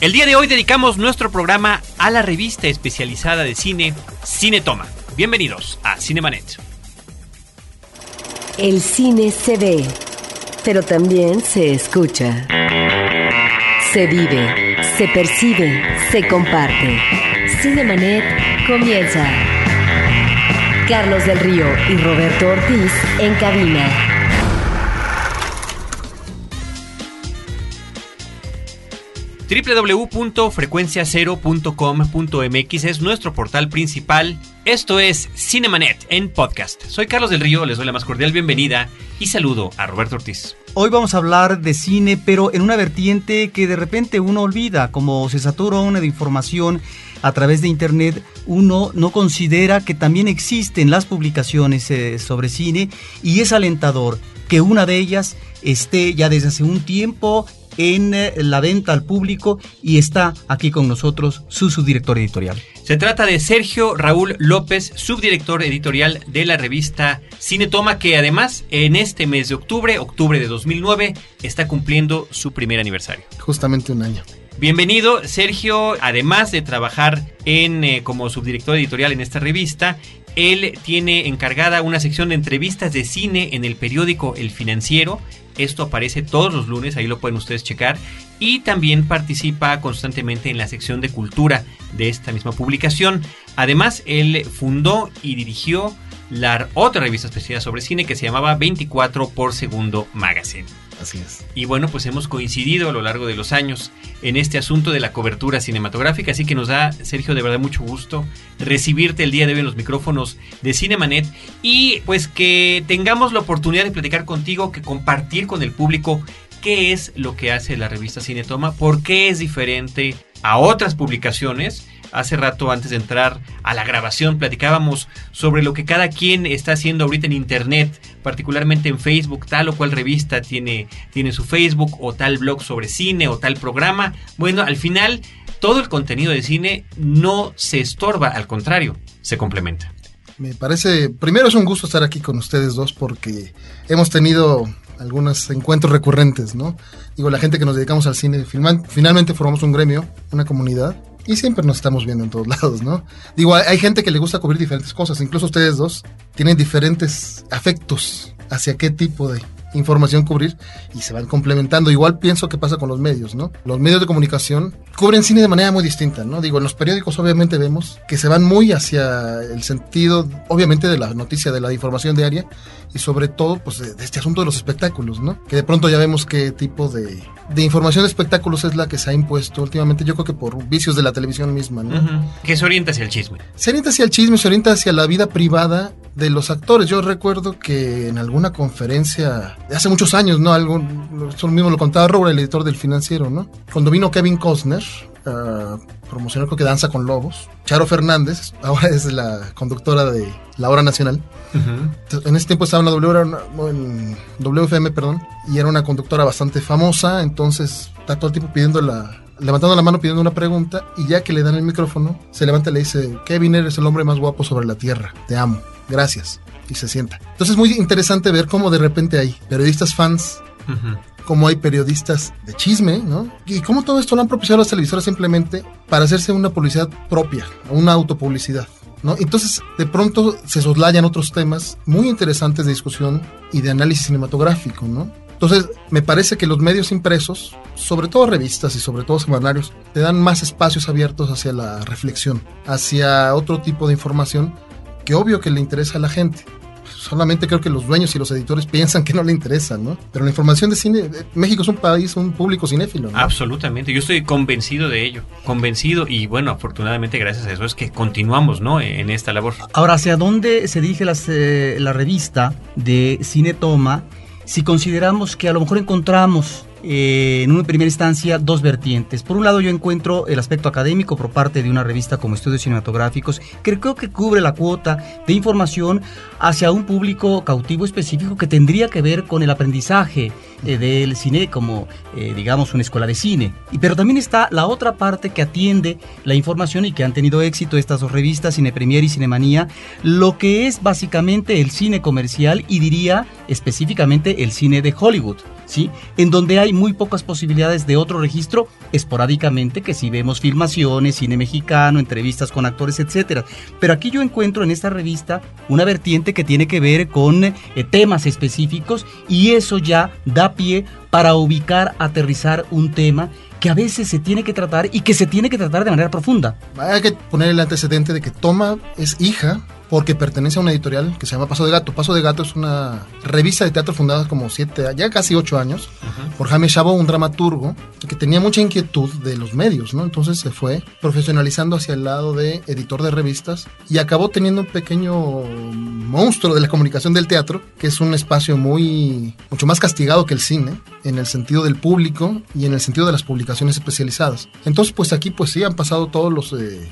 El día de hoy dedicamos nuestro programa a la revista especializada de cine Cine Toma. Bienvenidos a Cinemanet. El cine se ve, pero también se escucha. Se vive, se percibe, se comparte. Cinemanet comienza. Carlos del Río y Roberto Ortiz en cabina. www.frecuenciacero.com.mx es nuestro portal principal. Esto es Cinemanet en podcast. Soy Carlos del Río, les doy la más cordial bienvenida y saludo a Roberto Ortiz. Hoy vamos a hablar de cine, pero en una vertiente que de repente uno olvida, como se satura una de información a través de internet, uno no considera que también existen las publicaciones eh, sobre cine y es alentador que una de ellas esté ya desde hace un tiempo en eh, la venta al público y está aquí con nosotros su subdirector editorial. Se trata de Sergio Raúl López, subdirector editorial de la revista Cinetoma, que además en este mes de octubre, octubre de 2009, está cumpliendo su primer aniversario. Justamente un año. Bienvenido, Sergio. Además de trabajar en, eh, como subdirector editorial en esta revista, él tiene encargada una sección de entrevistas de cine en el periódico El Financiero esto aparece todos los lunes, ahí lo pueden ustedes checar. Y también participa constantemente en la sección de cultura de esta misma publicación. Además, él fundó y dirigió la otra revista especial sobre cine que se llamaba 24 por segundo Magazine. Así es. Y bueno, pues hemos coincidido a lo largo de los años en este asunto de la cobertura cinematográfica, así que nos da, Sergio, de verdad mucho gusto recibirte el día de hoy en los micrófonos de Cinemanet y pues que tengamos la oportunidad de platicar contigo, que compartir con el público qué es lo que hace la revista Cinetoma, por qué es diferente a otras publicaciones hace rato antes de entrar a la grabación platicábamos sobre lo que cada quien está haciendo ahorita en internet, particularmente en Facebook, tal o cual revista tiene, tiene su Facebook o tal blog sobre cine o tal programa. Bueno, al final todo el contenido de cine no se estorba, al contrario, se complementa. Me parece, primero es un gusto estar aquí con ustedes dos porque hemos tenido algunos encuentros recurrentes, ¿no? Digo, la gente que nos dedicamos al cine, finalmente formamos un gremio, una comunidad, y siempre nos estamos viendo en todos lados, ¿no? Digo, hay, gente que le gusta cubrir diferentes cosas, incluso ustedes dos tienen diferentes afectos hacia qué tipo de información cubrir y se van complementando. Igual pienso que pasa con los medios, ¿no? Los medios de comunicación cubren cine de manera muy distinta, ¿no? Digo, en los periódicos obviamente vemos que se van muy hacia el sentido, obviamente, de la noticia, de la información diaria y sobre todo, pues, de, este asunto de los espectáculos, ¿no? Que de pronto ya vemos qué tipo de, de, información de espectáculos es la que se ha impuesto últimamente, yo creo que por vicios de la televisión misma, ¿no? Que se orienta hacia el chisme. Se orienta hacia el chisme, se orienta hacia la vida privada de los actores. Yo recuerdo que en alguna conferencia de hace muchos años, ¿no? Algo, eso mismo lo contaba Robert, el editor del financiero, ¿no? Cuando vino Kevin Costner, a promocionar creo que Danza con Lobos. Charo Fernández, ahora es la conductora de La Hora Nacional. En ese tiempo estaba en la en WFM, perdón, y era una conductora bastante famosa, entonces está todo el tiempo pidiendo la, levantando la mano pidiendo una pregunta y ya que le dan el micrófono, se levanta y le dice, Kevin, eres el hombre más guapo sobre la tierra, te amo, gracias. Y se sienta. Entonces es muy interesante ver cómo de repente hay periodistas fans como hay periodistas de chisme, ¿no? Y cómo todo esto lo han propiciado las televisoras simplemente para hacerse una publicidad propia, una autopublicidad. ¿No? Entonces, de pronto se soslayan otros temas muy interesantes de discusión y de análisis cinematográfico, ¿no? Entonces, me parece que los medios impresos, sobre todo revistas y sobre todo semanarios, te dan más espacios abiertos hacia la reflexión, hacia otro tipo de información que obvio que le interesa a la gente solamente creo que los dueños y los editores piensan que no le interesa, ¿no? Pero la información de cine, eh, México es un país, un público cinéfilo. ¿no? Absolutamente, yo estoy convencido de ello, convencido y bueno, afortunadamente gracias a eso es que continuamos, ¿no? En esta labor. Ahora, ¿hacia dónde se dirige eh, la revista de Cine Toma si consideramos que a lo mejor encontramos eh, en una primera instancia dos vertientes. Por un lado yo encuentro el aspecto académico por parte de una revista como Estudios Cinematográficos, que creo que cubre la cuota de información hacia un público cautivo específico que tendría que ver con el aprendizaje eh, del cine como, eh, digamos, una escuela de cine. Pero también está la otra parte que atiende la información y que han tenido éxito estas dos revistas, Cine Premier y Cinemanía, lo que es básicamente el cine comercial y diría específicamente el cine de Hollywood. ¿Sí? En donde hay muy pocas posibilidades de otro registro, esporádicamente, que si vemos filmaciones, cine mexicano, entrevistas con actores, etcétera. Pero aquí yo encuentro en esta revista una vertiente que tiene que ver con eh, temas específicos y eso ya da pie para ubicar, aterrizar un tema que a veces se tiene que tratar y que se tiene que tratar de manera profunda. Hay que poner el antecedente de que Toma es hija porque pertenece a una editorial que se llama Paso de Gato. Paso de Gato es una revista de teatro fundada como siete, ya casi ocho años, por Jaime Chavo, un dramaturgo que tenía mucha inquietud de los medios, ¿no? Entonces se fue profesionalizando hacia el lado de editor de revistas y acabó teniendo un pequeño monstruo de la comunicación del teatro, que es un espacio muy, mucho más castigado que el cine, en el sentido del público y en el sentido de las publicaciones especializadas. Entonces, pues aquí, pues sí, han pasado todos los... Eh,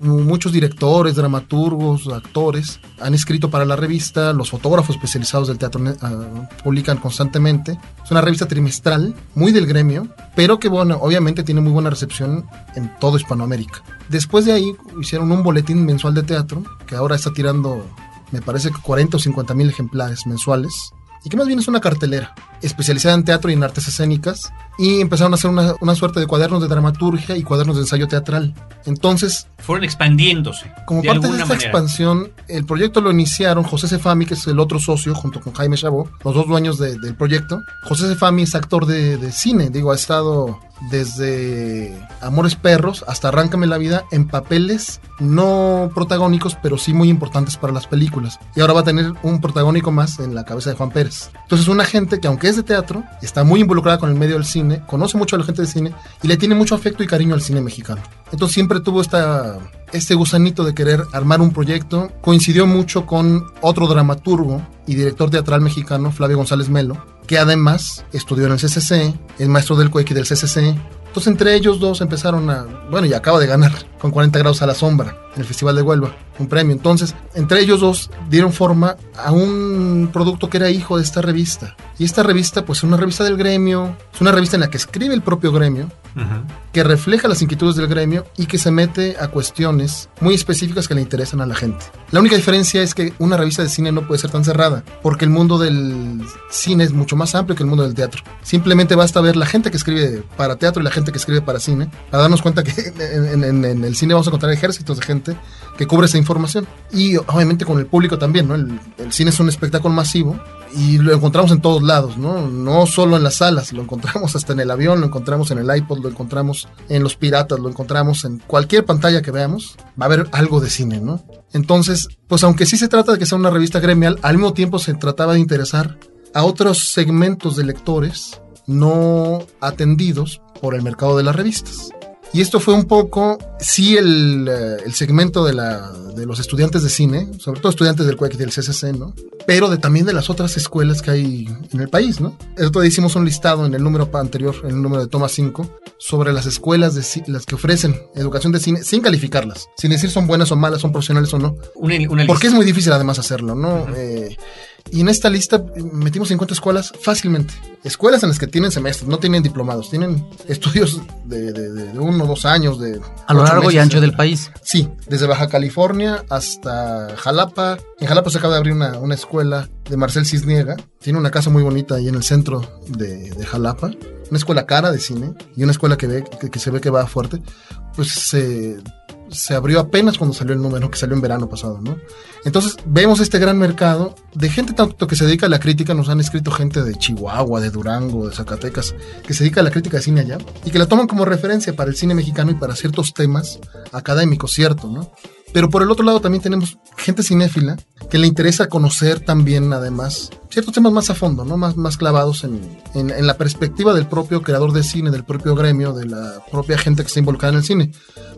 muchos directores, dramaturgos, actores han escrito para la revista, los fotógrafos especializados del teatro uh, publican constantemente. Es una revista trimestral, muy del gremio, pero que bueno, obviamente tiene muy buena recepción en todo Hispanoamérica. Después de ahí hicieron un boletín mensual de teatro, que ahora está tirando, me parece que 40 o 50 mil ejemplares mensuales, y que más bien es una cartelera especializada en teatro y en artes escénicas, y empezaron a hacer una, una, suerte de cuadernos de dramaturgia y cuadernos de ensayo teatral. Entonces... Fueron expandiéndose. Como de parte de esta manera. expansión, el proyecto lo iniciaron José Cefami, que es el otro socio, junto con Jaime Chabot, los dos dueños de, del proyecto. José Cefami es actor de, de, cine, digo, ha estado desde Amores Perros hasta Arráncame la Vida en papeles no protagónicos, pero sí muy importantes para las películas. Y ahora va a tener un protagónico más en la cabeza de Juan Pérez. Entonces, una gente que aunque es de teatro, está muy involucrada con el medio del cine, conoce mucho a la gente de cine y le tiene mucho afecto y cariño al cine mexicano. Entonces siempre tuvo esta, este gusanito de querer armar un proyecto. Coincidió mucho con otro dramaturgo y director teatral mexicano, Flavio González Melo, que además estudió en el CCC, es maestro del CUEC y del CCC. Entonces entre ellos dos empezaron a, bueno, y acaba de ganar con 40 grados a la sombra en el Festival de Huelva, un premio. Entonces, entre ellos dos dieron forma a un producto que era hijo de esta revista. Y esta revista, pues es una revista del gremio, es una revista en la que escribe el propio gremio, uh -huh. que refleja las inquietudes del gremio y que se mete a cuestiones muy específicas que le interesan a la gente. La única diferencia es que una revista de cine no puede ser tan cerrada, porque el mundo del cine es mucho más amplio que el mundo del teatro. Simplemente basta ver la gente que escribe para teatro y la gente que escribe para cine, para darnos cuenta que en, en, en el cine vamos a encontrar ejércitos de gente que cubre esa información. Y obviamente con el público también, ¿no? El, el, cine es un espectáculo masivo y lo encontramos en todos lados, ¿no? No solo en las salas, lo encontramos hasta en el avión, lo encontramos en el iPod, lo encontramos en los piratas, lo encontramos en cualquier pantalla que veamos, va a haber algo de cine, ¿no? Entonces, pues aunque sí se trata de que sea una revista gremial, al mismo tiempo se trataba de interesar a otros segmentos de lectores no atendidos por el mercado de las revistas. Y esto fue un poco, sí, el, el segmento de, la, de, los estudiantes de cine, sobre todo estudiantes del CUEC y del CCC, ¿no? Pero de, también de las otras escuelas que hay en el país, ¿no? Hicimos un listado en el número anterior, en el número de toma 5, sobre las escuelas de las que ofrecen educación de cine sin calificarlas, sin decir son buenas o malas, son profesionales o no. Una, una Porque es muy difícil además hacerlo, ¿no? Uh -huh. eh, y en esta lista metimos 50 escuelas fácilmente. Escuelas en las que tienen semestres, no tienen diplomados, tienen estudios de, de, de uno o dos años. De a lo largo meses, y ancho del país. Sí, desde Baja California hasta Jalapa. En Jalapa se acaba de abrir una, una escuela de Marcel Cisniega. Tiene una casa muy bonita ahí en el centro de, de Jalapa. Una escuela cara de cine y una escuela que, ve, que, que se ve que va fuerte. Pues se se abrió apenas cuando salió el número, que salió en verano pasado, ¿no? Entonces vemos este gran mercado de gente tanto que se dedica a la crítica, nos han escrito gente de Chihuahua, de Durango, de Zacatecas, que se dedica a la crítica de cine allá y que la toman como referencia para el cine mexicano y para ciertos temas académicos, cierto, ¿no? Pero por el otro lado también tenemos gente cinéfila que le interesa conocer también, además, ciertos temas más a fondo, ¿no? Más, más clavados en, en, en, la perspectiva del propio creador de cine, del propio gremio, de la propia gente que está involucrada en el cine.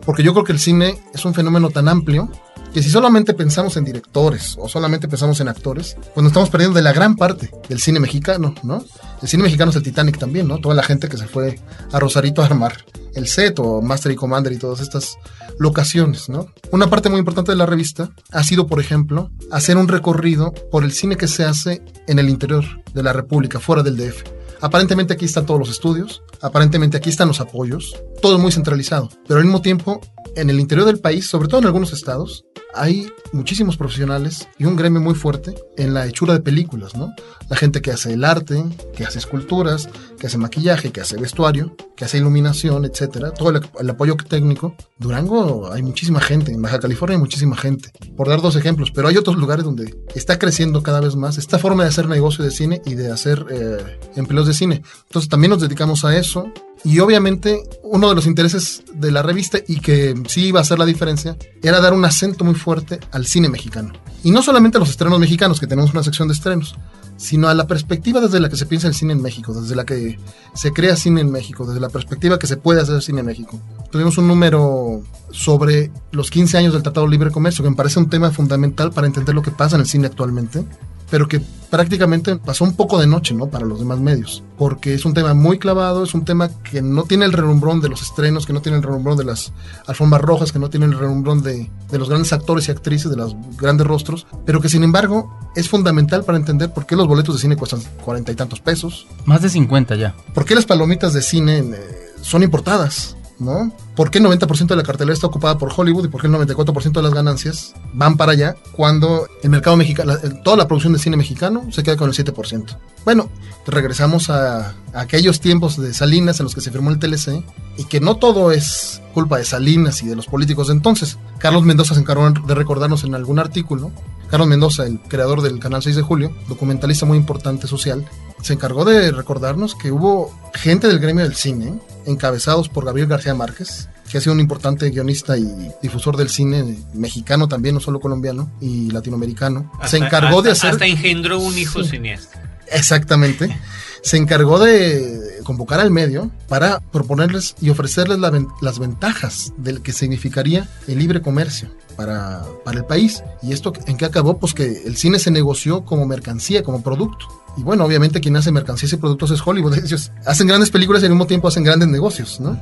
Porque yo creo que el cine es un fenómeno tan amplio que si solamente pensamos en directores o solamente pensamos en actores, pues nos estamos perdiendo de la gran parte del cine mexicano, ¿no? El cine mexicano es el Titanic también, ¿no? Toda la gente que se fue a Rosarito a armar el set o Master y Commander y todas estas locaciones, ¿no? Una parte muy importante de la revista ha sido, por ejemplo, hacer un recorrido por el cine que se hace en el interior de la República, fuera del DF. Aparentemente aquí están todos los estudios, aparentemente aquí están los apoyos, todo muy centralizado, pero al mismo tiempo en el interior del país, sobre todo en algunos estados, hay muchísimos profesionales y un gremio muy fuerte en la hechura de películas, ¿no? La gente que hace el arte, que hace esculturas, que hace maquillaje, que hace vestuario, que hace iluminación, etcétera, todo el, apoyo técnico. Durango hay muchísima gente, en Baja California hay muchísima gente, por dar dos ejemplos, pero hay otros lugares donde está creciendo cada vez más esta forma de hacer negocio de cine y de hacer eh, empleos de cine. Entonces también nos dedicamos a eso. Y obviamente uno de los intereses de la revista y que sí iba a hacer la diferencia era dar un acento muy fuerte al cine mexicano. Y no solamente a los estrenos mexicanos, que tenemos una sección de estrenos, sino a la perspectiva desde la que se piensa el cine en México, desde la que se crea cine en México, desde la perspectiva que se puede hacer cine en México. Tuvimos un número sobre los 15 años del Tratado de Libre Comercio, que me parece un tema fundamental para entender lo que pasa en el cine actualmente pero que prácticamente pasó un poco de noche, ¿no? Para los demás medios, porque es un tema muy clavado, es un tema que no tiene el relumbrón de los estrenos, que no tiene el relumbrón de las alfombras rojas, que no tiene el relumbrón de, de los grandes actores y actrices, de los grandes rostros, pero que sin embargo es fundamental para entender por qué los boletos de cine cuestan cuarenta y tantos pesos. Más de 50 ya. ¿Por qué las palomitas de cine eh, son importadas? ¿No? ¿Por qué el 90% de la cartelera está ocupada por Hollywood y por qué el 94% de las ganancias van para allá cuando el mercado mexicano, toda la producción de cine mexicano se queda con el 7%? Bueno, regresamos a, a, aquellos tiempos de Salinas en los que se firmó el TLC y que no todo es culpa de Salinas y de los políticos de entonces. Carlos Mendoza se encargó de recordarnos en algún artículo. Carlos Mendoza, el creador del canal 6 de julio, documentalista muy importante social, se encargó de recordarnos que hubo gente del gremio del cine, encabezados por Gabriel García Márquez, que ha sido un importante guionista y difusor del cine mexicano también, no solo colombiano y latinoamericano. Hasta, se encargó hasta, de hacer... Hasta engendró un hijo Sí. cineasta. Exactamente. Se encargó de convocar al medio para proponerles y ofrecerles la las ventajas del que significaría el libre comercio para, para el país. ¿Y esto en qué acabó? Pues que el cine se negoció como mercancía, como producto. Y bueno, obviamente quien hace mercancías y productos es Hollywood. Ellos hacen grandes películas y al mismo tiempo hacen grandes negocios, ¿no?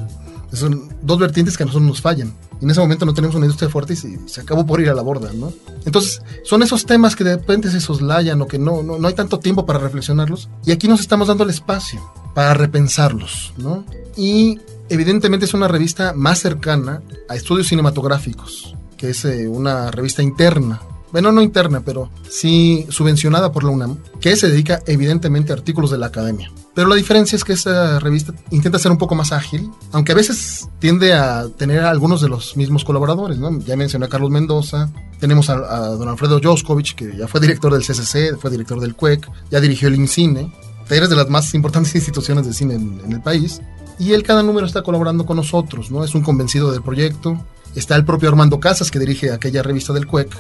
Son dos vertientes que a nosotros nos fallan. Y en ese momento no tenemos una industria fuerte y se, se acabó por ir a la borda, ¿no? Entonces, son esos temas que de repente se soslayan o que no, no, no hay tanto tiempo para reflexionarlos. Y aquí nos estamos dando el espacio para repensarlos, ¿no? Y evidentemente es una revista más cercana a estudios cinematográficos, que es eh, una revista interna bueno, no interna, pero sí subvencionada por la UNAM, que se dedica evidentemente a artículos de la academia. Pero la diferencia es que esta revista intenta ser un poco más ágil, aunque a veces tiende a tener algunos de los mismos colaboradores, ¿no? Ya mencioné a Carlos Mendoza, tenemos a, don Alfredo Joskovich, que ya fue director del CCC, fue director del CUEC, ya dirigió el INCINE, talleres de las más importantes instituciones de cine en, en el país, y él cada número está colaborando con nosotros, ¿no? Es un convencido del proyecto. Está el propio Armando Casas, que dirige aquella revista del CUEC,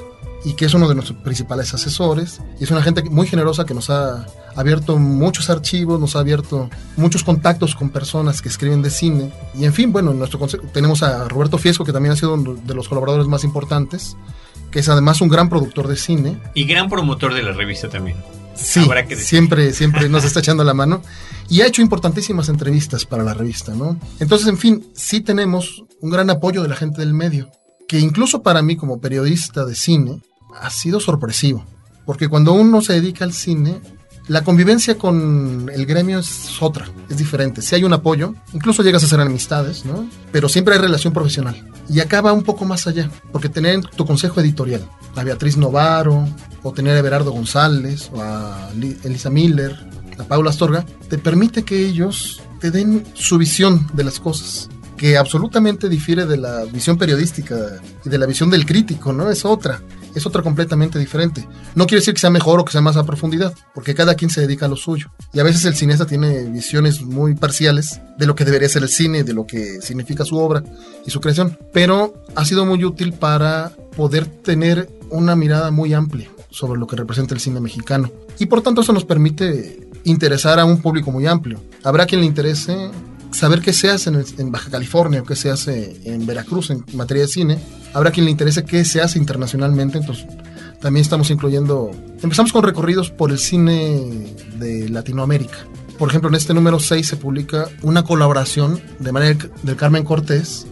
y que es uno de nuestros principales asesores. Y es una gente muy generosa que nos ha abierto muchos archivos, nos ha abierto muchos contactos con personas que escriben de cine. Y en fin, bueno, en nuestro tenemos a Roberto Fiesco, que también ha sido uno de los colaboradores más importantes, que es además un gran productor de cine. Y gran promotor de la revista también. Sí, Habrá que decir. siempre, siempre nos está echando la mano. Y ha hecho importantísimas entrevistas para la revista, ¿no? Entonces, en fin, sí tenemos un gran apoyo de la gente del medio, que incluso para mí como periodista de cine ha sido sorpresivo. Porque cuando uno se dedica al cine, la convivencia con el gremio es otra, es diferente. Si hay un apoyo, incluso llegas a hacer amistades, ¿no? Pero siempre hay relación profesional. Y acá va un poco más allá, porque tener tu consejo editorial, a Beatriz Novaro, o tener a Everardo González, o a Li- Elisa Miller, a Paula Astorga, te permite que ellos te den su visión de las cosas que absolutamente difiere de la visión periodística y de la visión del crítico, ¿no? Es otra, es otra completamente diferente. No quiere decir que sea mejor o que sea más a profundidad, porque cada quien se dedica a lo suyo. Y a veces el cineasta tiene visiones muy parciales de lo que debería ser el cine, de lo que significa su obra y su creación. Pero ha sido muy útil para poder tener una mirada muy amplia sobre lo que representa el cine mexicano. Y por tanto eso nos permite interesar a un público muy amplio. Habrá quien le interese saber qué se hace en, Baja California o qué se hace en Veracruz en materia de cine. Habrá quien le interese qué se hace internacionalmente, entonces también estamos incluyendo... Empezamos con recorridos por el cine de Latinoamérica. Por ejemplo, en este número 6 se publica una colaboración de manera del Carmen Cortés,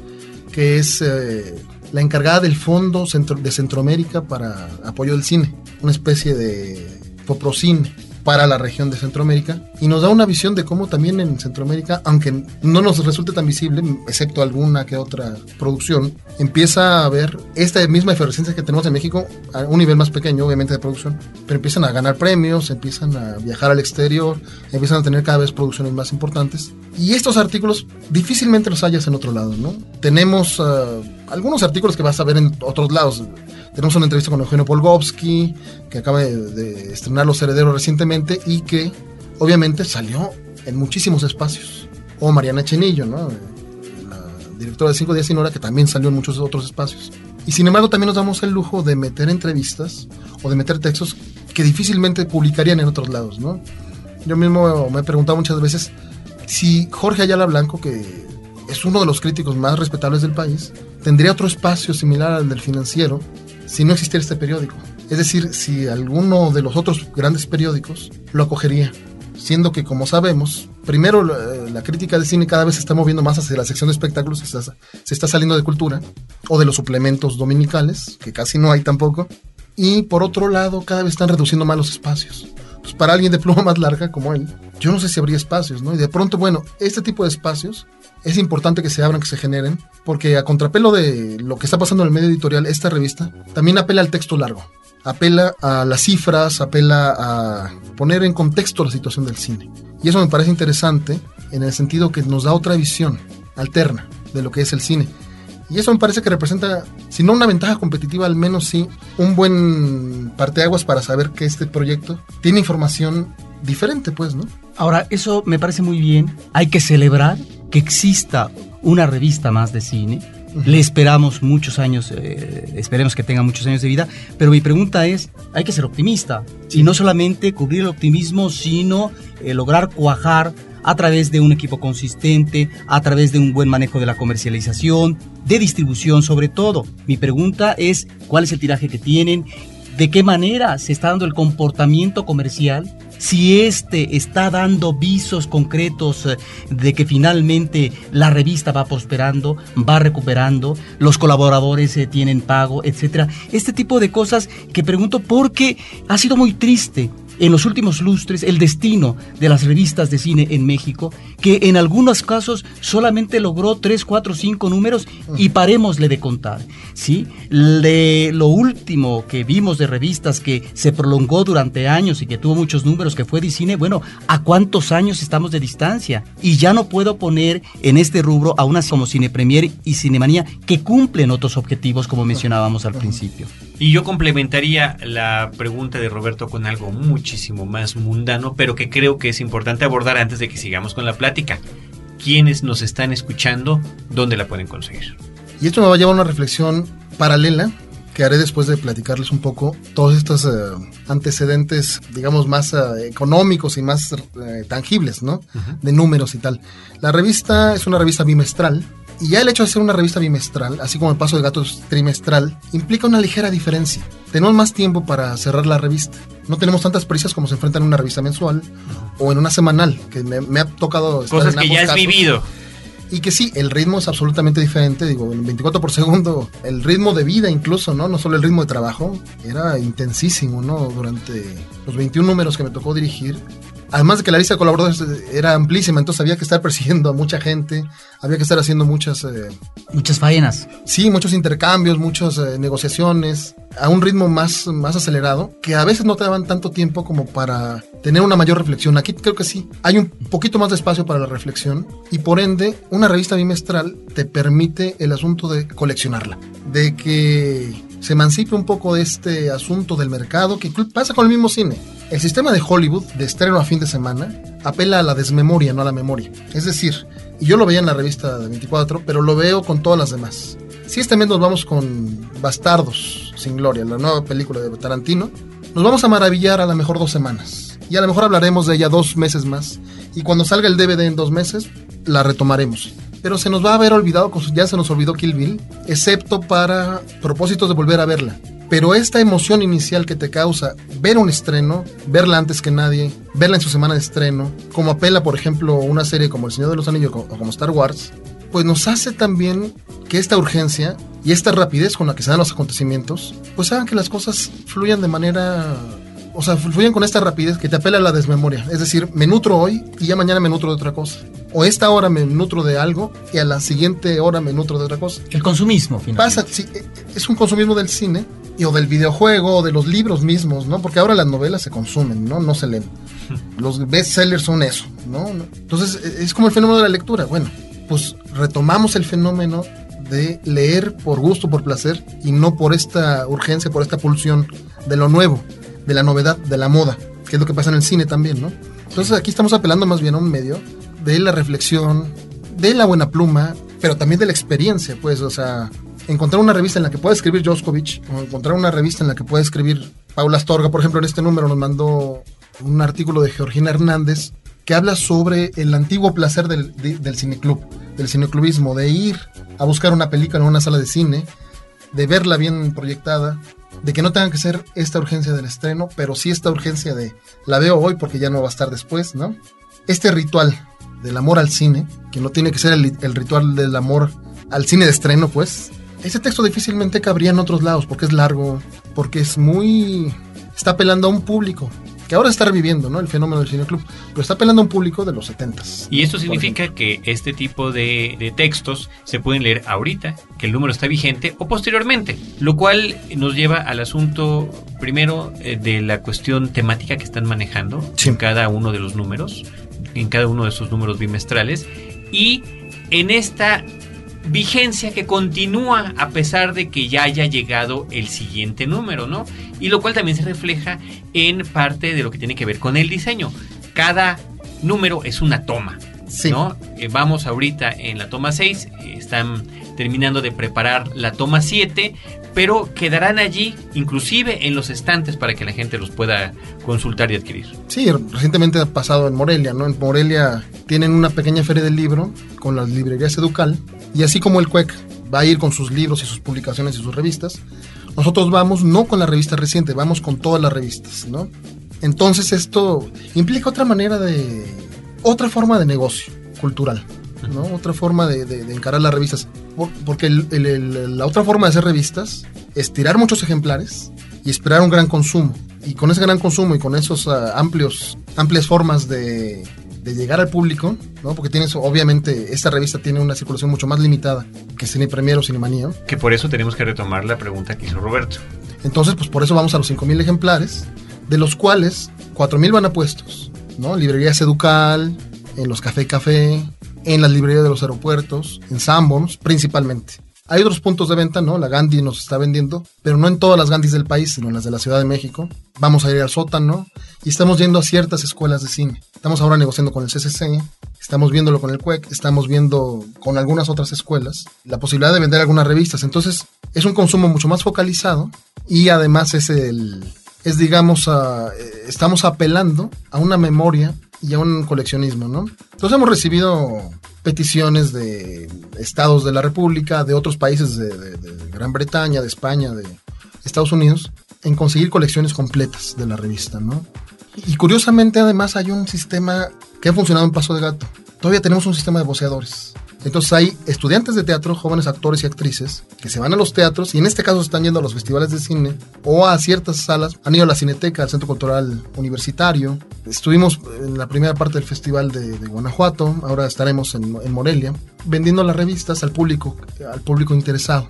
que es eh, la encargada del Fondo de Centroamérica para apoyo del cine, una especie de Foprocine. Para la región de Centroamérica y nos da una visión de cómo también en Centroamérica, aunque no nos resulte tan visible, excepto alguna que otra producción, empieza a haber esta misma efervescencia que tenemos en México a un nivel más pequeño, obviamente, de producción, pero empiezan a ganar premios, empiezan a viajar al exterior, empiezan a tener cada vez producciones más importantes. Y estos artículos difícilmente los hayas en otro lado, ¿no? Tenemos uh, algunos artículos que vas a ver en otros lados. Tenemos una entrevista con Eugenio Polgovsky, que acaba de, de estrenar Los Herederos recientemente y que obviamente salió en muchísimos espacios. O Mariana Chenillo, ¿no? la directora de Cinco Días Sin Hora, que también salió en muchos otros espacios. Y sin embargo también nos damos el lujo de meter entrevistas o de meter textos que difícilmente publicarían en otros lados, ¿no? Yo mismo me he preguntado muchas veces si Jorge Ayala Blanco, que es uno de los críticos más respetables del país, tendría otro espacio similar al del financiero si no existiera este periódico. Es decir, si alguno de los otros grandes periódicos lo acogería. Siendo que, como sabemos, primero la, crítica de cine cada vez se está moviendo más hacia la sección de espectáculos, se está, se está saliendo de cultura, o de los suplementos dominicales, que casi no hay tampoco. Y por otro lado, cada vez están reduciendo más los espacios. Pues para alguien de pluma más larga como él, yo no sé si habría espacios, ¿no? Y de pronto, bueno, este tipo de espacios es importante que se abran, que se generen, porque a contrapelo de lo que está pasando en el medio editorial, esta revista también apela al texto largo, apela a las cifras, apela a poner en contexto la situación del cine. Y eso me parece interesante en el sentido que nos da otra visión alterna de lo que es el cine. Y eso me parece que representa, si no una ventaja competitiva, al menos sí un buen parteaguas para saber que este proyecto tiene información diferente, pues, ¿no? Ahora, eso me parece muy bien. Hay que celebrar que exista una revista más de cine. Uh -huh. Le esperamos muchos años, eh, esperemos que tenga muchos años de vida, pero mi pregunta es, hay que ser optimista sí. y no solamente cubrir el optimismo, sino eh, lograr cuajar a través de un equipo consistente, a través de un buen manejo de la comercialización, de distribución sobre todo. Mi pregunta es, ¿cuál es el tiraje que tienen? ¿De qué manera se está dando el comportamiento comercial? Si este está dando visos concretos de que finalmente la revista va prosperando, va recuperando, los colaboradores eh, tienen pago, etcétera. Este tipo de cosas que pregunto porque ha sido muy triste en los últimos lustres el destino de las revistas de cine en México, que en algunos casos solamente logró 3, 4, 5 números y parémosle de contar. ¿sí? Le, lo último que vimos de revistas que se prolongó durante años y que tuvo muchos números, que fue de cine, bueno, ¿a cuántos años estamos de distancia? Y ya no puedo poner en este rubro a unas como Cine Premier y Cinemanía que cumplen otros objetivos como mencionábamos al principio. Y yo complementaría la pregunta de Roberto con algo muchísimo más mundano, pero que creo que es importante abordar antes de que sigamos con la plática. ¿Quiénes nos están escuchando? ¿Dónde la pueden conseguir? Y esto me va a llevar a una reflexión paralela que haré después de platicarles un poco todos estos uh, antecedentes, digamos, más uh, económicos y más uh, tangibles, ¿no? Uh -huh. De números y tal. La revista es una revista bimestral y ya el hecho de ser una revista bimestral, así como el paso de gatos trimestral, implica una ligera diferencia. Tenemos más tiempo para cerrar la revista. No tenemos tantas prisas como se enfrentan en una revista mensual o en una semanal, que me, me ha tocado estar Cosas en que ya has casos. vivido. Y que sí, el ritmo es absolutamente diferente, digo, en 24 por segundo, el ritmo de vida incluso, ¿no? No solo el ritmo de trabajo, era intensísimo, ¿no? Durante los 21 números que me tocó dirigir, además de que la lista de colaboradores era amplísima, entonces había que estar persiguiendo a mucha gente, había que estar haciendo muchas... Eh, muchas faenas. Sí, muchos intercambios, muchas eh, negociaciones, a un ritmo más, más acelerado, que a veces no te daban tanto tiempo como para tener una mayor reflexión. Aquí creo que sí, hay un poquito más de espacio para la reflexión y por ende una revista bimestral te permite el asunto de coleccionarla, de que se emancipe un poco de este asunto del mercado que pasa con el mismo cine. El sistema de Hollywood, de estreno a fin de semana, apela a la desmemoria, no a la memoria. Es decir, y yo lo veía en la revista de 24, pero lo veo con todas las demás. Si este mes nos vamos con Bastardos sin Gloria, la nueva película de Tarantino, nos vamos a maravillar a lo mejor dos semanas. Y a lo mejor hablaremos de ella dos meses más. Y cuando salga el DVD en dos meses, la retomaremos pero se nos va a haber olvidado, ya se nos olvidó Kill Bill, excepto para propósitos de volver a verla. Pero esta emoción inicial que te causa ver un estreno, verla antes que nadie, verla en su semana de estreno, como apela, por ejemplo, una serie como El Señor de los Anillos o como Star Wars, pues nos hace también que esta urgencia y esta rapidez con la que se dan los acontecimientos, pues hagan que las cosas fluyan de manera o sea, fluyen con esta rapidez que te apela a la desmemoria. Es decir, me nutro hoy y ya mañana me nutro de otra cosa. O esta hora me nutro de algo y a la siguiente hora me nutro de otra cosa. El consumismo, finalmente. Pasa, sí, eh, es un consumismo del cine y o del videojuego o de los libros mismos, ¿no? Porque ahora las novelas se consumen, ¿no? No se leen. Los bestsellers son eso, ¿no? Entonces e, es como el fenómeno de la lectura. Bueno, pues retomamos el fenómeno de leer por gusto, por placer y no por esta urgencia, por esta pulsión de lo nuevo, de la novedad, de la moda, que es lo que pasa en el cine también, ¿no? Entonces aquí estamos apelando más bien a un medio de la reflexión, de la buena pluma, pero también de la experiencia, pues, o sea, encontrar una revista en la que pueda escribir Joskovich, o encontrar una revista en la que pueda escribir Paula Astorga, por ejemplo, en este número nos mandó un artículo de Georgina Hernández que habla sobre el antiguo placer del, de, del cineclub, del cineclubismo, de ir a buscar una película en una sala de cine, de verla bien proyectada, de que no tenga que ser esta urgencia del estreno, pero sí esta urgencia de la veo hoy porque ya no va a estar después, ¿no? Este ritual del amor al cine, que no tiene que ser el, ritual del amor al cine de estreno, pues, ese texto difícilmente cabría en otros lados porque es largo, porque es muy... está apelando a un público que ahora está reviviendo ¿no? el fenómeno del cine club, pero está apelando a un público de los 70 Y esto significa que este tipo de, de, textos se pueden leer ahorita, que el número está vigente, o posteriormente, lo cual nos lleva al asunto primero eh, de la cuestión temática que están manejando sí. en cada uno de los números, en cada uno de sus números bimestrales, y en esta vigencia que continúa a pesar de que ya haya llegado el siguiente número, ¿no? Y lo cual también se refleja en parte de lo que tiene que ver con el diseño. Cada número es una toma, sí. ¿no? Eh, vamos ahorita en la toma 6, eh, están terminando de preparar la toma 7, pero quedarán allí, inclusive en los estantes, para que la gente los pueda consultar y adquirir. Sí, recientemente ha pasado en Morelia, ¿no? En Morelia tienen una pequeña feria del libro con las librerías Educal, y así como el CUEC va a ir con sus libros y sus publicaciones y sus revistas, nosotros vamos no con la revista reciente, vamos con todas las revistas, ¿no? Entonces esto implica otra manera de... otra forma de negocio cultural. ¿no? Otra forma de, de, de, encarar las revistas. Por, porque el, el, el, la otra forma de hacer revistas es tirar muchos ejemplares y esperar un gran consumo. Y con ese gran consumo y con esos uh, amplios, amplias formas de, de, llegar al público, ¿no? porque tienes, obviamente, esta revista tiene una circulación mucho más limitada que Cine Premier o Cine Manía. Que por eso tenemos que retomar la pregunta que hizo Roberto. Entonces, pues por eso vamos a los 5.000 ejemplares, de los cuales 4.000 van a puestos, ¿no? Librerías Educal, en los Café Café, en las librerías de los aeropuertos, en Sanborns principalmente. Hay otros puntos de venta, ¿no? La Gandhi nos está vendiendo, pero no en todas las Gandhis del país, sino en las de la Ciudad de México. Vamos a ir al sótano y estamos yendo a ciertas escuelas de cine. Estamos ahora negociando con el CCC, estamos viéndolo con el CUEC, estamos viendo con algunas otras escuelas la posibilidad de vender algunas revistas. Entonces, es un consumo mucho más focalizado y además es el es digamos a, estamos apelando a una memoria y a un coleccionismo, ¿no? Entonces hemos recibido peticiones de estados de la República, de otros países de, Gran Bretaña, de España, de Estados Unidos, en conseguir colecciones completas de la revista, ¿no? Y curiosamente además hay un sistema que ha funcionado en Paso de Gato. Todavía tenemos un sistema de voceadores. Entonces hay estudiantes de teatro, jóvenes actores y actrices, que se van a los teatros y en este caso están yendo a los festivales de cine o a ciertas salas. Han ido a la Cineteca, al Centro Cultural Universitario. Estuvimos en la primera parte del festival de, Guanajuato, ahora estaremos en, en, Morelia, vendiendo las revistas al público, al público interesado.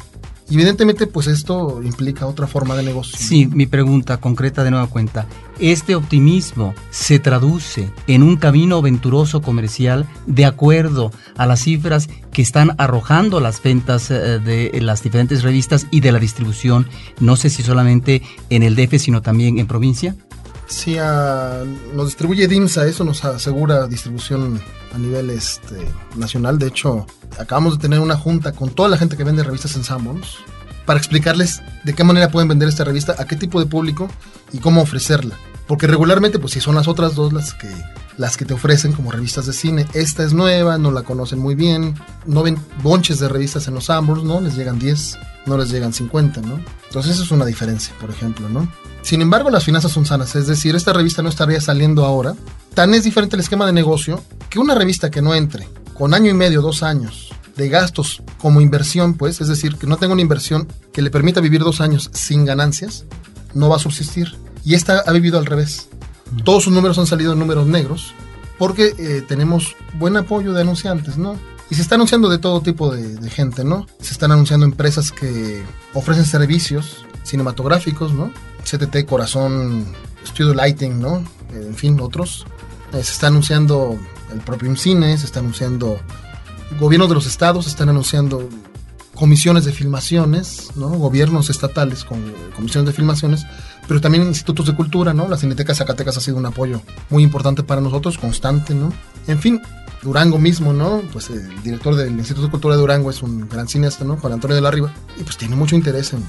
Evidentemente, pues esto implica otra forma de negocio. Sí, mi pregunta concreta de nueva cuenta. ¿Este optimismo se traduce en un camino venturoso comercial de acuerdo a las cifras que están arrojando las ventas de las diferentes revistas y de la distribución, no sé si solamente en el DF, sino también en provincia? Sí, uh, nos distribuye DIMSA, eso nos asegura distribución a nivel este, nacional. De hecho, acabamos de tener una junta con toda la gente que vende revistas en Sanborns para explicarles de qué manera pueden vender esta revista, a qué tipo de público y cómo ofrecerla. Porque regularmente, pues si son las otras dos las que, las que te ofrecen como revistas de cine. Esta es nueva, no la conocen muy bien, no ven bonches de revistas en los Sanborns, ¿no? Les llegan 10, no les llegan 50, ¿no? Entonces eso es una diferencia, por ejemplo, ¿no? Sin embargo, las finanzas son sanas, es decir, esta revista no estaría saliendo ahora. Tan es diferente el esquema de negocio que una revista que no entre con año y medio, dos años de gastos como inversión, pues, es decir, que no tenga una inversión que le permita vivir dos años sin ganancias, no va a subsistir. Y esta ha vivido al revés. Todos sus números han salido en números negros porque eh, tenemos buen apoyo de anunciantes, ¿no? Y se está anunciando de todo tipo de, gente, ¿no? Se están anunciando empresas que ofrecen servicios cinematográficos, ¿no? CTT, Corazón, Studio Lighting, ¿no? En fin, otros. Eh, se está anunciando el propio IMCINE, se está anunciando gobiernos de los estados, se están anunciando comisiones de filmaciones, ¿no? Gobiernos estatales con comisiones de filmaciones, pero también institutos de cultura, ¿no? La Cineteca Zacatecas ha sido un apoyo muy importante para nosotros, constante, ¿no? En fin, Durango mismo, ¿no? Pues el director del Instituto de Cultura de Durango es un gran cineasta, ¿no? Juan Antonio de la Riva, y pues tiene mucho interés en,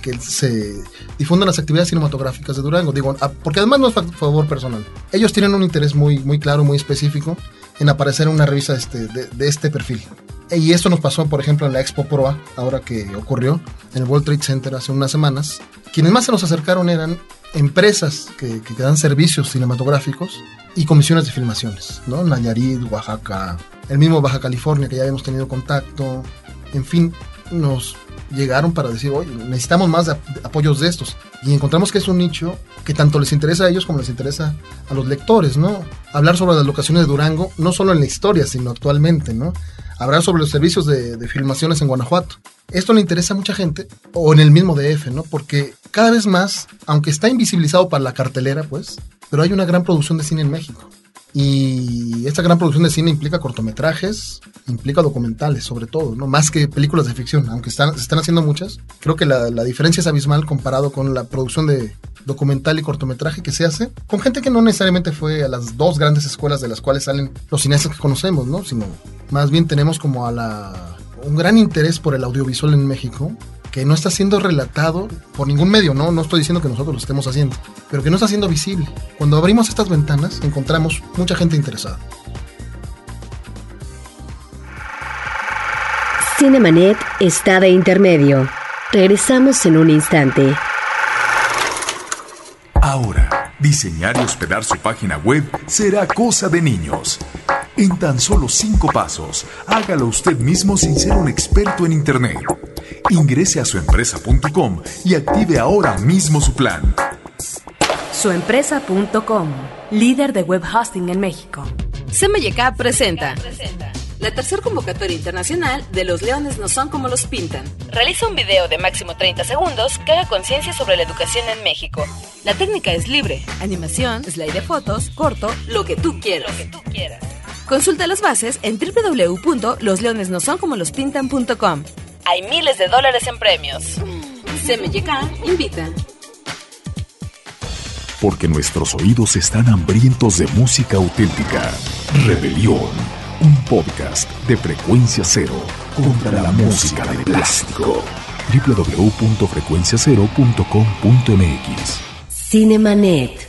que se difundan las actividades cinematográficas de Durango, digo, porque además no es favor personal. Ellos tienen un interés muy, muy claro, muy específico en aparecer en una revista este, de este perfil. Y esto nos pasó, por ejemplo, en la Expo Proa, ahora que ocurrió, en el World Trade Center hace unas semanas. Quienes más se nos acercaron eran empresas que, que dan servicios cinematográficos y comisiones de filmaciones, ¿no? Nayarit, Oaxaca, el mismo Baja California, que ya habíamos tenido contacto, en fin, nos llegaron para decir, oye, necesitamos más de apoyos de estos. Y encontramos que es un nicho que tanto les interesa a ellos como les interesa a los lectores, ¿no? Hablar sobre las locaciones de Durango, no solo en la historia, sino actualmente, ¿no? Hablar sobre los servicios de, filmaciones en Guanajuato. Esto le interesa a mucha gente, o en el mismo DF, ¿no? Porque cada vez más, aunque está invisibilizado para la cartelera, pues, pero hay una gran producción de cine en México. Y esta gran producción de cine implica cortometrajes, implica documentales sobre todo, ¿no? Más que películas de ficción, aunque están, se están haciendo muchas. Creo que la, la, diferencia es abismal comparado con la producción de documental y cortometraje que se hace con gente que no necesariamente fue a las dos grandes escuelas de las cuales salen los cineastas que conocemos, ¿no? Sino más bien tenemos como a la un gran interés por el audiovisual en México que no está siendo relatado por ningún medio, ¿no? No estoy diciendo que nosotros lo estemos haciendo, pero que no está siendo visible. Cuando abrimos estas ventanas encontramos mucha gente interesada. Cinemanet está de intermedio. Regresamos en un instante. Ahora, diseñar y hospedar su página web será cosa de niños. En tan solo cinco pasos, hágalo usted mismo sin ser un experto en Internet. Ingrese a suempresa.com y active ahora mismo su plan. Suempresa.com, líder de web hosting en México. CMYK presenta la tercera convocatoria internacional de Los Leones no son como los pintan. Realiza un video de máximo 30 segundos que haga conciencia sobre la educación en México. La técnica es libre. Animación, slide de fotos, corto, lo que tú quieras. Lo que tú quieras. Consulta las bases en www.losleonesnosoncomolospintan.com. Hay miles de dólares en premios. CMYK invita. Porque nuestros oídos están hambrientos de música auténtica. Rebelión, un podcast de frecuencia cero contra la música de plástico. www.frecuenciacero.com.mx Cinemanet.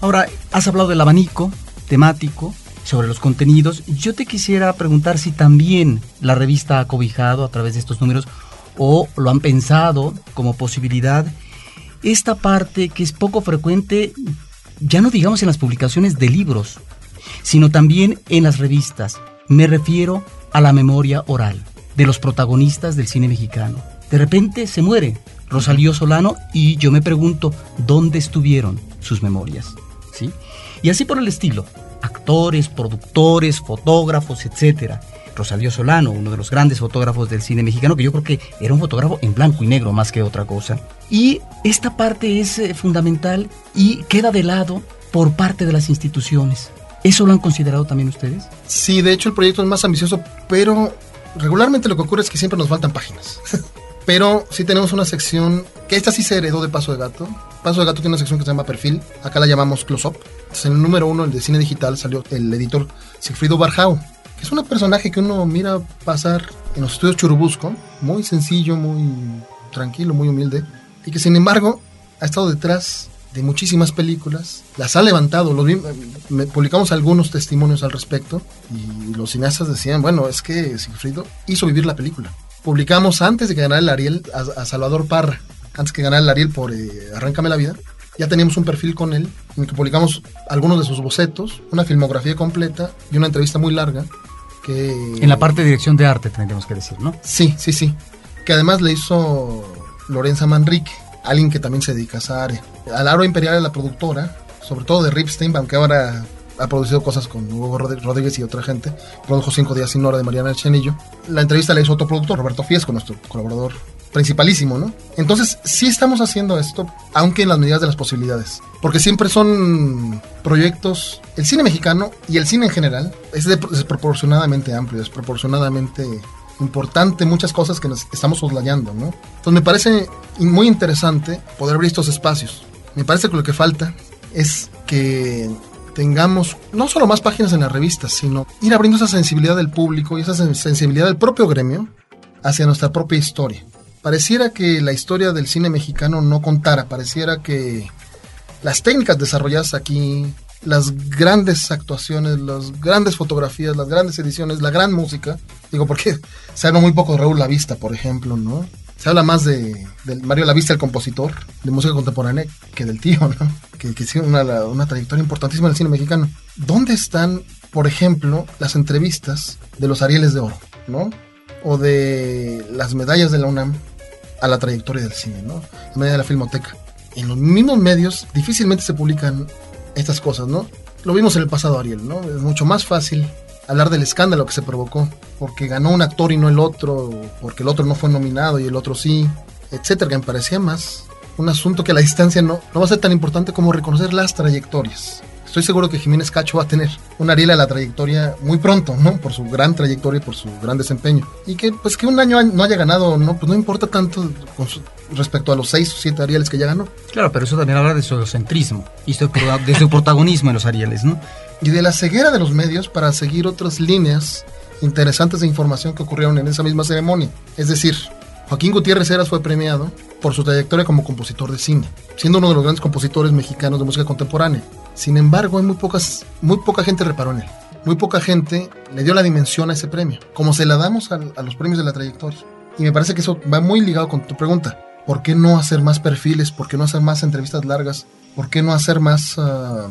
Ahora, has hablado del abanico temático sobre los contenidos. Yo te quisiera preguntar si también la revista ha cobijado a través de estos números o lo han pensado como posibilidad esta parte que es poco frecuente, ya no digamos en las publicaciones de libros, sino también en las revistas. Me refiero a la memoria oral de los protagonistas del cine mexicano. De repente se muere Rosalío Solano y yo me pregunto dónde estuvieron sus memorias. ¿Sí? Y así por el estilo, actores, productores, fotógrafos, etcétera. Rosalío Solano, uno de los grandes fotógrafos del cine mexicano, que yo creo que era un fotógrafo en blanco y negro más que otra cosa. Y esta parte es eh, fundamental y queda de lado por parte de las instituciones. ¿Eso lo han considerado también ustedes? Sí, de hecho el proyecto es más ambicioso, pero regularmente lo que ocurre es que siempre nos faltan páginas. pero sí tenemos una sección que esta sí se heredó de Paso de Gato. Paso de Gato tiene una sección que se llama Perfil, acá la llamamos Close Up. Entonces, en el número uno, el de cine digital, salió el editor Sigfrido Barjao, que es un personaje que uno mira pasar en los estudios Churubusco, muy sencillo, muy tranquilo, muy humilde, y que sin embargo ha estado detrás de muchísimas películas, las ha levantado, los, publicamos algunos testimonios al respecto y los cineastas decían, bueno, es que Sigfrido hizo vivir la película. Publicamos antes de que ganara el Ariel a, a Salvador Parra, antes que ganara el Ariel por eh, Arráncame la vida, ya teníamos un perfil con él en el que publicamos algunos de sus bocetos, una filmografía completa y una entrevista muy larga. Que, en la parte de dirección de arte tendríamos que decir, ¿no? Sí, sí, sí. Que además le hizo Lorenza Manrique, alguien que también se dedica a esa área. A la hora imperial es la productora, sobre todo de Ripstein, aunque ahora ha producido cosas con Hugo Rodríguez y otra gente. Produjo Cinco Días Sin Hora de Mariana Chenillo. La entrevista la hizo otro productor, Roberto Fiesco, nuestro colaborador principalísimo, ¿no? Entonces, sí estamos haciendo esto, aunque en las medidas de las posibilidades. Porque siempre son proyectos, el cine mexicano y el cine en general es desproporcionadamente amplio, desproporcionadamente importante muchas cosas que nos estamos oslayando, ¿no? Entonces me parece muy interesante poder abrir estos espacios. Me parece que lo que falta es que tengamos no solo más páginas en las revistas, sino ir abriendo esa sensibilidad del público y esa sensibilidad del propio gremio hacia nuestra propia historia. Pareciera que la historia del cine mexicano no contara, pareciera que las técnicas desarrolladas aquí, las grandes actuaciones, las grandes fotografías, las grandes ediciones, la gran música, digo porque se habla muy poco de Raúl Lavista, por ejemplo, ¿no? Se habla más de, Mario Lavista, el compositor de música contemporánea, que del tío, ¿no? Que, que tiene una, una trayectoria importantísima en el cine mexicano. ¿Dónde están, por ejemplo, las entrevistas de los Arieles de Oro, ¿no? O de las medallas de la UNAM a la trayectoria del cine, ¿no? La medalla de la Filmoteca. En los mismos medios difícilmente se publican estas cosas, ¿no? Lo vimos en el pasado, Ariel, ¿no? Es mucho más fácil hablar del escándalo que se provocó, porque ganó un actor y no el otro, porque el otro no fue nominado y el otro sí, etcétera, que me parecía más un asunto que a la distancia no, no va a ser tan importante como reconocer las trayectorias. Estoy seguro que Jiménez Cacho va a tener un Ariel a la trayectoria muy pronto, ¿no? Por su gran trayectoria y por su gran desempeño. Y que, pues, que un año no haya ganado, no, pues no importa tanto respecto a los seis o siete Arieles que ya ganó. Claro, pero eso también habla de su egocentrismo y de su protagonismo en los Arieles, ¿no? Y de la ceguera de los medios para seguir otras líneas interesantes de información que ocurrieron en esa misma ceremonia. Es decir, Joaquín Gutiérrez Heras fue premiado por su trayectoria como compositor de cine, siendo uno de los grandes compositores mexicanos de música contemporánea. Sin embargo, hay muy, pocas, muy poca gente reparó en él. Muy poca gente le dio la dimensión a ese premio, como se la damos a, los premios de la trayectoria. Y me parece que eso va muy ligado con tu pregunta. ¿Por qué no hacer más perfiles? ¿Por qué no hacer más entrevistas largas? ¿Por qué no hacer más... Ah,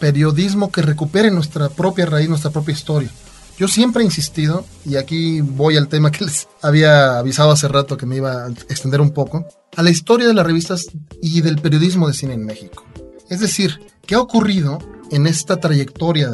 periodismo que recupere nuestra propia raíz, nuestra propia historia. Yo siempre he insistido, y aquí voy al tema que les había avisado hace rato que me iba a extender un poco, a la historia de las revistas y del periodismo de cine en México. Es decir, ¿qué ha ocurrido en esta trayectoria?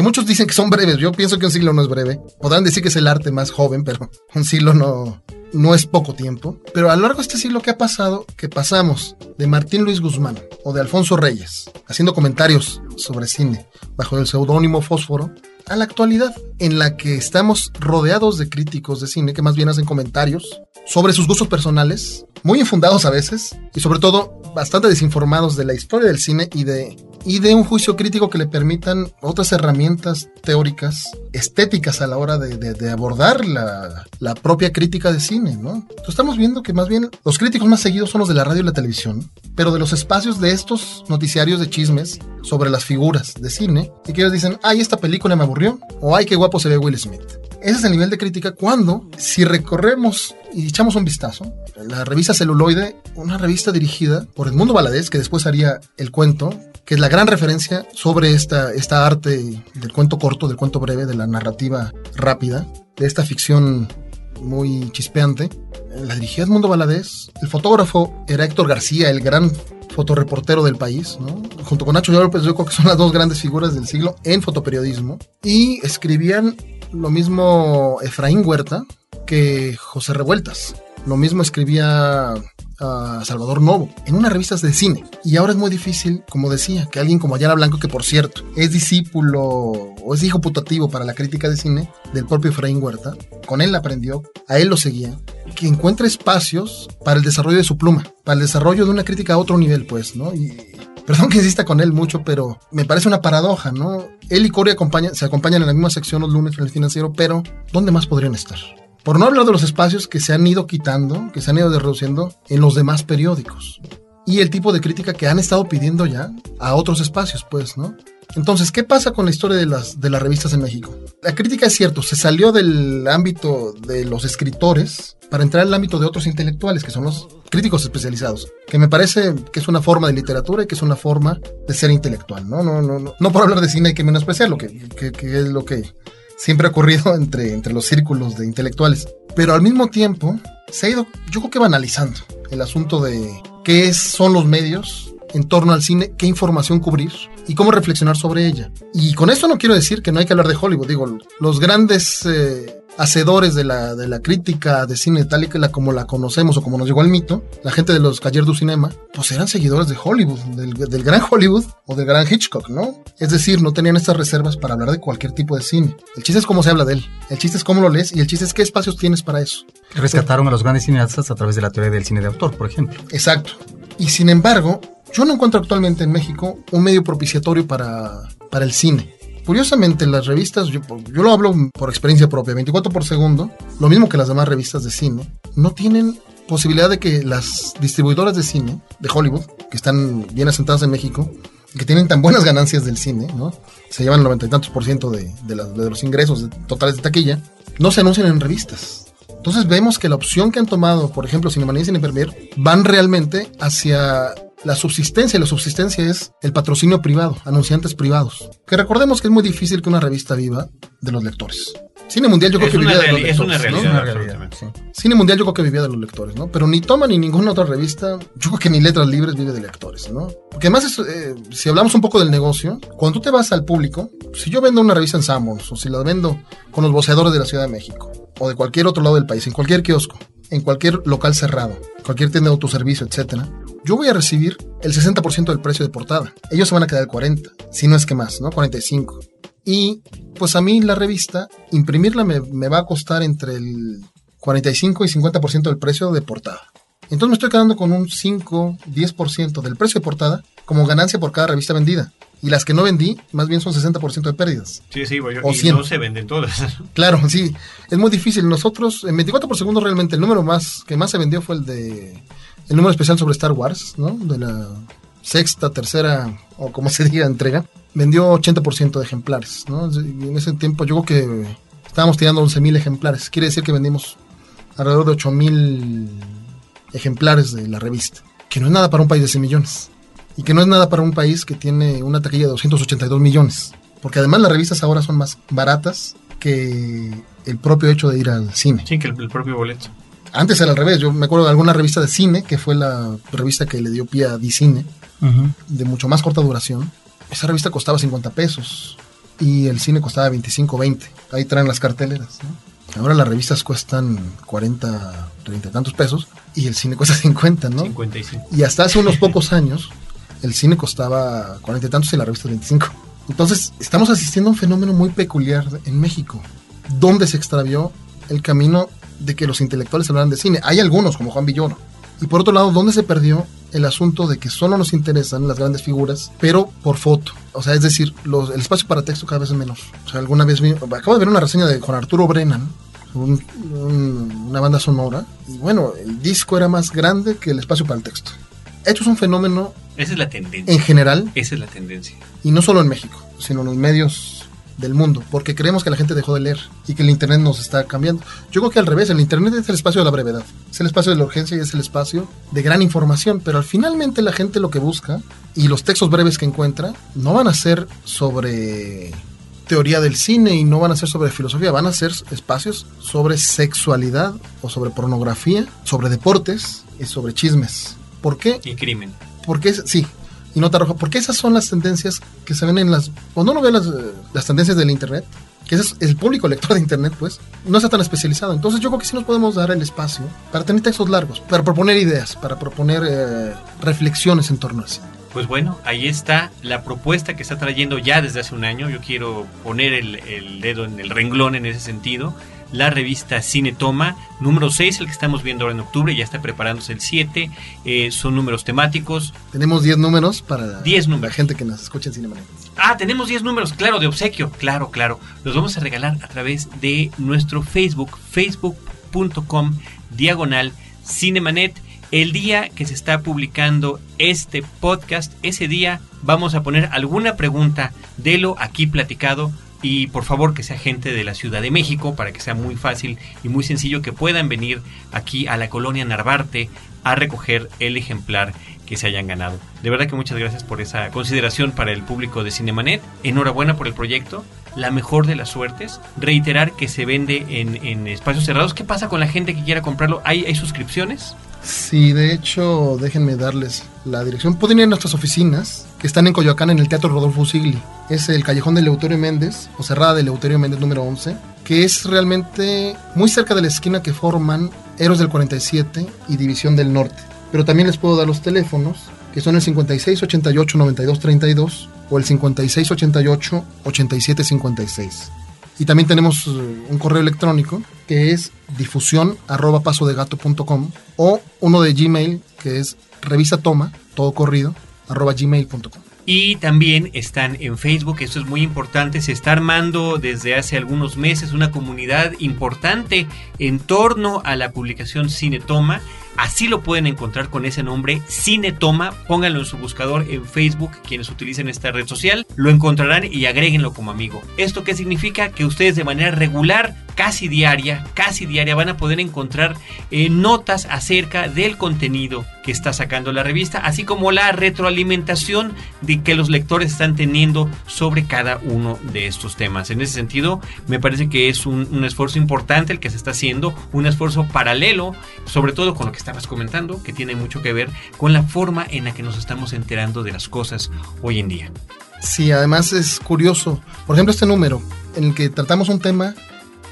Que muchos dicen que son breves, yo pienso que un siglo no es breve. Podrán decir que es el arte más joven, pero un siglo no, no es poco tiempo, pero a lo largo de este siglo, ¿qué ha pasado? Que pasamos de Martín Luis Guzmán o de Alfonso Reyes, haciendo comentarios sobre cine bajo el seudónimo Fósforo, a la actualidad, en la que estamos rodeados de críticos de cine que más bien hacen comentarios sobre sus gustos personales, muy infundados a veces, y sobre todo bastante desinformados de la historia del cine y de y de un juicio crítico que le permitan otras herramientas teóricas, estéticas a la hora de, abordar la, la, propia crítica de cine, ¿no? estamos viendo que más bien los críticos más seguidos son los de la radio y la televisión, pero de los espacios de estos noticiarios de chismes sobre las figuras de cine, y que ellos dicen, ay, esta película me aburrió, o ay, qué guapo se ve Will Smith. Ese es el nivel de crítica cuando, si recorremos y echamos un vistazo, la revista Celuloide, una revista dirigida por Edmundo Valadez, que después haría El Cuento, que es la gran referencia sobre esta, esta arte del cuento corto, del cuento breve, de la narrativa rápida, de esta ficción muy chispeante. La dirigía Edmundo Valadez. El fotógrafo era Héctor García, el gran fotoreportero del país, ¿no? junto con Nacho López, yo creo que son las dos grandes figuras del siglo en fotoperiodismo. Y escribían lo mismo Efraín Huerta que José Revueltas. Lo mismo escribía Salvador Novo en unas revistas de cine. Y ahora es muy difícil, como decía, que alguien como Ayala Blanco, que por cierto es discípulo o es hijo putativo para la crítica de cine del propio Efraín Huerta, con él aprendió, a él lo seguía, que encuentre espacios para el desarrollo de su pluma, para el desarrollo de una crítica a otro nivel, pues, ¿no? Y, Perdón que insista con él mucho, pero me parece una paradoja, ¿no? Él y Cory se acompañan en la misma sección los lunes en el financiero, pero ¿dónde más podrían estar? Por no hablar de los espacios que se han ido quitando, que se han ido reduciendo en los demás periódicos. Y el tipo de crítica que han estado pidiendo ya a otros espacios, pues, ¿no? Entonces, ¿qué pasa con la historia de las, de las revistas en México? La crítica es cierto, se salió del ámbito de los escritores para entrar al ámbito de otros intelectuales, que son los críticos especializados, que me parece que es una forma de literatura y que es una forma de ser intelectual, ¿no? No, no, no, no por hablar de cine hay que menospreciarlo, que, que, que es lo que siempre ha ocurrido entre, entre los círculos de intelectuales. Pero al mismo tiempo se ha ido, yo creo que banalizando el asunto de, qué son los medios en torno al cine, qué información cubrir y cómo reflexionar sobre ella. Y con esto no quiero decir que no hay que hablar de Hollywood, digo, los grandes eh, hacedores de la, de la crítica de cine tal y que la, como la conocemos o como nos llegó el mito, la gente de los Cahiers du Cinema, pues eran seguidores de Hollywood, del, del gran Hollywood o del gran Hitchcock, ¿no? Es decir, no tenían estas reservas para hablar de cualquier tipo de cine. El chiste es cómo se habla de él, el chiste es cómo lo lees y el chiste es qué espacios tienes para eso. Rescataron a los grandes cineastas a través de la teoría del cine de autor, por ejemplo. Exacto. Y sin embargo, yo no encuentro actualmente en México un medio propiciatorio para, para el cine. Curiosamente, las revistas, yo, yo lo hablo por experiencia propia, 24 por segundo, lo mismo que las demás revistas de cine, no tienen posibilidad de que las distribuidoras de cine de Hollywood, que están bien asentadas en México, que tienen tan buenas ganancias del cine, ¿no? Se llevan el noventa y tantos por ciento de, de los ingresos totales de taquilla, no se anuncian en revistas. Entonces vemos que la opción que han tomado, por ejemplo, Cinemanía y Cine Premier, van realmente hacia la subsistencia. Y la subsistencia es el patrocinio privado, anunciantes privados. Que recordemos que es muy difícil que una revista viva de los lectores. Cine Mundial yo creo Es que vivía de los reali- es una lectores, ¿no? realidad. Una realidad, absolutamente. sí. Cine Mundial yo creo que vivía de los lectores, ¿no? Pero ni Toma ni ninguna otra revista, yo creo que ni Letras Libres vive de lectores, ¿no? Porque además, es, eh, si hablamos un poco del negocio, cuando tú te vas al público, si yo vendo una revista en Sanborns o si la vendo con los voceadores de la Ciudad de México o de cualquier otro lado del país, en cualquier kiosco, en cualquier local cerrado, cualquier tienda de autoservicio, etcétera, yo voy a recibir el 60% del precio de portada. Ellos se van a quedar el 40, si no es que más, ¿no? 45. Y pues a mí la revista, imprimirla me, me va a costar entre el 45 y 50% del precio de portada. Entonces me estoy quedando con un 5, 10% del precio de portada como ganancia por cada revista vendida. Y las que no vendí, más bien son 60% de pérdidas. Sí, sí, bueno, O y 100. no se venden todas. Claro, sí, es muy difícil. Nosotros, en 24 por segundo, realmente el número más que más se vendió fue el de el número especial sobre Star Wars, ¿no? De la sexta, tercera, o como se diga, entrega. Vendió 80% de ejemplares, ¿no? Y en ese tiempo yo creo que estábamos tirando 11.000 ejemplares. Quiere decir que vendimos alrededor de 8.000 ejemplares de la revista. Que no es nada para un país de 100 millones. Y que no es nada para un país que tiene una taquilla de 282 millones. Porque además las revistas ahora son más baratas que el propio hecho de ir al cine. Sí, que el, el propio boleto. Antes era al revés. Yo me acuerdo de alguna revista de cine, que fue la revista que le dio pie a Dicine, de mucho más corta duración. Esa revista costaba 50 pesos y el cine costaba 25, 20. Ahí traen las carteleras. ¿no? Ahora las revistas cuestan 40, 30 y tantos pesos y el cine cuesta 50, ¿no? 55. Y hasta hace unos pocos años el cine costaba 40 y tantos y la revista 25. Entonces estamos asistiendo a un fenómeno muy peculiar en México, donde se extravió el camino de que los intelectuales hablaran de cine. Hay algunos, como Juan Villoro. Y por otro lado, ¿dónde se perdió el asunto de que solo nos interesan las grandes figuras, pero por foto? O sea, es decir, los- el espacio para texto cada vez es menor. O sea, alguna vez vi- acabo de ver una reseña de Juan Arturo Brennan, un- un- una banda sonora, y bueno, el disco era más grande que el espacio para el texto. Esto es un fenómeno Esa es la tendencia. en general, Esa es la tendencia. y no solo en México, sino en los medios del mundo, porque creemos que la gente dejó de leer y que el Internet nos está cambiando. Yo creo que al revés, el Internet es el espacio de la brevedad, es el espacio de la urgencia y es el espacio de gran información, pero al finalmente la gente lo que busca y los textos breves que encuentra no van a ser sobre teoría del cine y no van a ser sobre filosofía, van a ser espacios sobre sexualidad o sobre pornografía, sobre deportes y sobre chismes. ¿Por qué? Y crimen. Porque es, sí, y nota roja, porque esas son las tendencias que se ven en las. Cuando uno ve las, las tendencias del Internet, que es el público lector de Internet, pues, no está tan especializado. Entonces, yo creo que sí nos podemos dar el espacio para tener textos largos, para proponer ideas, para proponer eh, reflexiones en torno a eso. Pues bueno, ahí está la propuesta que está trayendo ya desde hace un año. Yo quiero poner el, el dedo en el renglón en ese sentido. La revista Cine Toma, número 6, el que estamos viendo ahora en octubre, ya está preparándose el 7. eh, son números temáticos. Tenemos 10 números para 10 la números. gente que nos escucha en Cinemanet. Ah, tenemos 10 números, claro, de obsequio. Claro, claro. Los vamos a regalar a través de nuestro Facebook, facebook.com, diagonal, Cinemanet. El día que se está publicando este podcast, ese día vamos a poner alguna pregunta de lo aquí platicado y por favor que sea gente de la Ciudad de México para que sea muy fácil y muy sencillo que puedan venir aquí a la colonia Narvarte a recoger el ejemplar que se hayan ganado. De verdad que muchas gracias por esa consideración para el público de Cinemanet. Enhorabuena por el proyecto. La mejor de las suertes. Reiterar que se vende en, en espacios cerrados. ¿Qué pasa con la gente que quiera comprarlo? ¿Hay, hay suscripciones? Sí, de hecho, déjenme darles la dirección. Pueden ir a nuestras oficinas, que están en Coyoacán, en el Teatro Rodolfo Sigli. Es el callejón de Leuterio Méndez, o cerrada de Leuterio Méndez número 11, que es realmente muy cerca de la esquina que forman Héroes del 47 y División del Norte. Pero también les puedo dar los teléfonos, que son el 5688-9232 o el 5688-8756. Y también tenemos eh, un correo electrónico que es difusión arroba pasodegato.com o uno de Gmail que es revista toma, todo corrido, arroba gmail.com. Y también están en Facebook, esto es muy importante, se está armando desde hace algunos meses una comunidad importante en torno a la publicación Cinetoma. Así lo pueden encontrar con ese nombre, Cinetoma. Pónganlo en su buscador en Facebook, quienes utilicen esta red social, lo encontrarán y agréguenlo como amigo. ¿Esto qué significa? Que ustedes de manera regular, casi diaria, casi diaria, van a poder encontrar eh, notas acerca del contenido que está sacando la revista, así como la retroalimentación de que los lectores están teniendo sobre cada uno de estos temas. En ese sentido, me parece que es un, un esfuerzo importante el que se está haciendo, un esfuerzo paralelo, sobre todo con lo que estabas comentando, que tiene mucho que ver con la forma en la que nos estamos enterando de las cosas hoy en día. Sí, además es curioso. Por ejemplo, este número, en el que tratamos un tema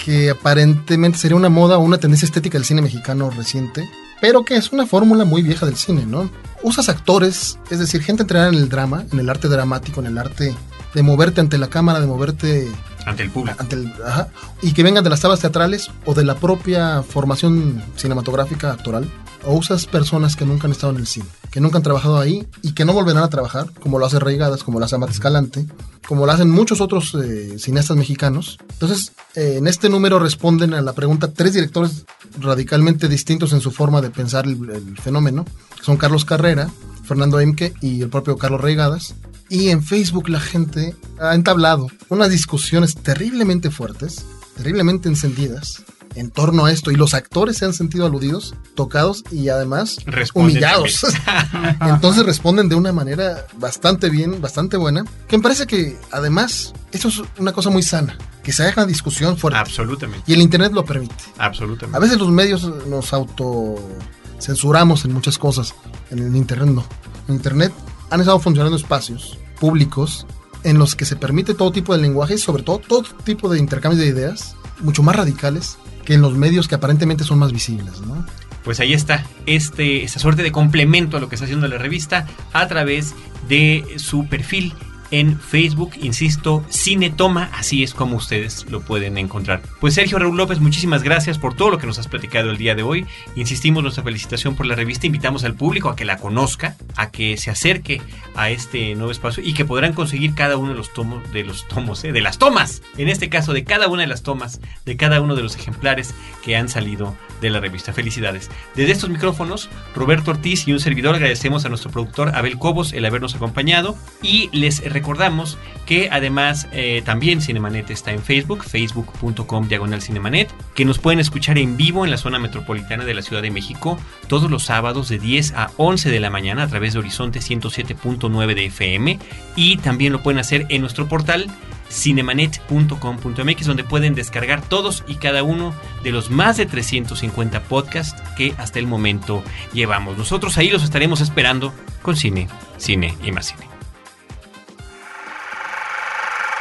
que aparentemente sería una moda o una tendencia estética del cine mexicano reciente, pero que es una fórmula muy vieja del cine, ¿no? Usas actores, es decir, gente entrenada en el drama, en el arte dramático, en el arte de moverte ante la cámara, de moverte ante el público. Ante el, ajá, y que vengan de las tablas teatrales o de la propia formación cinematográfica actoral. O usas personas que nunca han estado en el cine, que nunca han trabajado ahí y que no volverán a trabajar, como lo hace Reigadas, como lo hace Amat Escalante, como lo hacen muchos otros eh, cineastas mexicanos. Entonces, eh, en este número responden a la pregunta tres directores radicalmente distintos en su forma de pensar el, fenómeno. Son Carlos Carrera, Fernando Emke y el propio Carlos Reigadas. Y en Facebook la gente ha entablado unas discusiones terriblemente fuertes, terriblemente encendidas en torno a esto. Y los actores se han sentido aludidos, tocados y además Responden humillados. Entonces responden de una manera bastante bien, bastante buena. Que me parece que además esto es una cosa muy sana. Que se haga una discusión fuerte. Absolutamente. Y el Internet lo permite. Absolutamente. A veces los medios nos auto censuramos en muchas cosas. En el Internet no. En Internet han estado funcionando espacios públicos en los que se permite todo tipo de lenguaje y sobre todo todo tipo de intercambios de ideas mucho más radicales que en los medios que aparentemente son más visibles, ¿no? Pues ahí está, este, esta suerte de complemento a lo que está haciendo la revista a través de su perfil en Facebook, insisto, Cinetoma, así es como ustedes lo pueden encontrar. Pues Sergio Raúl López, muchísimas gracias por todo lo que nos has platicado el día de hoy. Insistimos nuestra felicitación por la revista, invitamos al público a que la conozca, a que se acerque a este nuevo espacio y que podrán conseguir cada uno de los tomos, de los tomos, ¿eh? de las tomas, en este caso de cada una de las tomas, de cada uno de los ejemplares que han salido de la revista. Felicidades. Desde estos micrófonos, Roberto Ortiz y un servidor agradecemos a nuestro productor Abel Cobos el habernos acompañado y les recordamos que además eh, también Cinemanet está en Facebook, facebook.com diagonal Cinemanet, que nos pueden escuchar en vivo en la zona metropolitana de la Ciudad de México todos los sábados de 10 a 11 de la mañana a través de Horizonte 107.9 de FM y también lo pueden hacer en nuestro portal cinemanet.com.mx donde pueden descargar todos y cada uno de los más de 350 podcasts que hasta el momento llevamos. Nosotros ahí los estaremos esperando con cine, cine y más cine.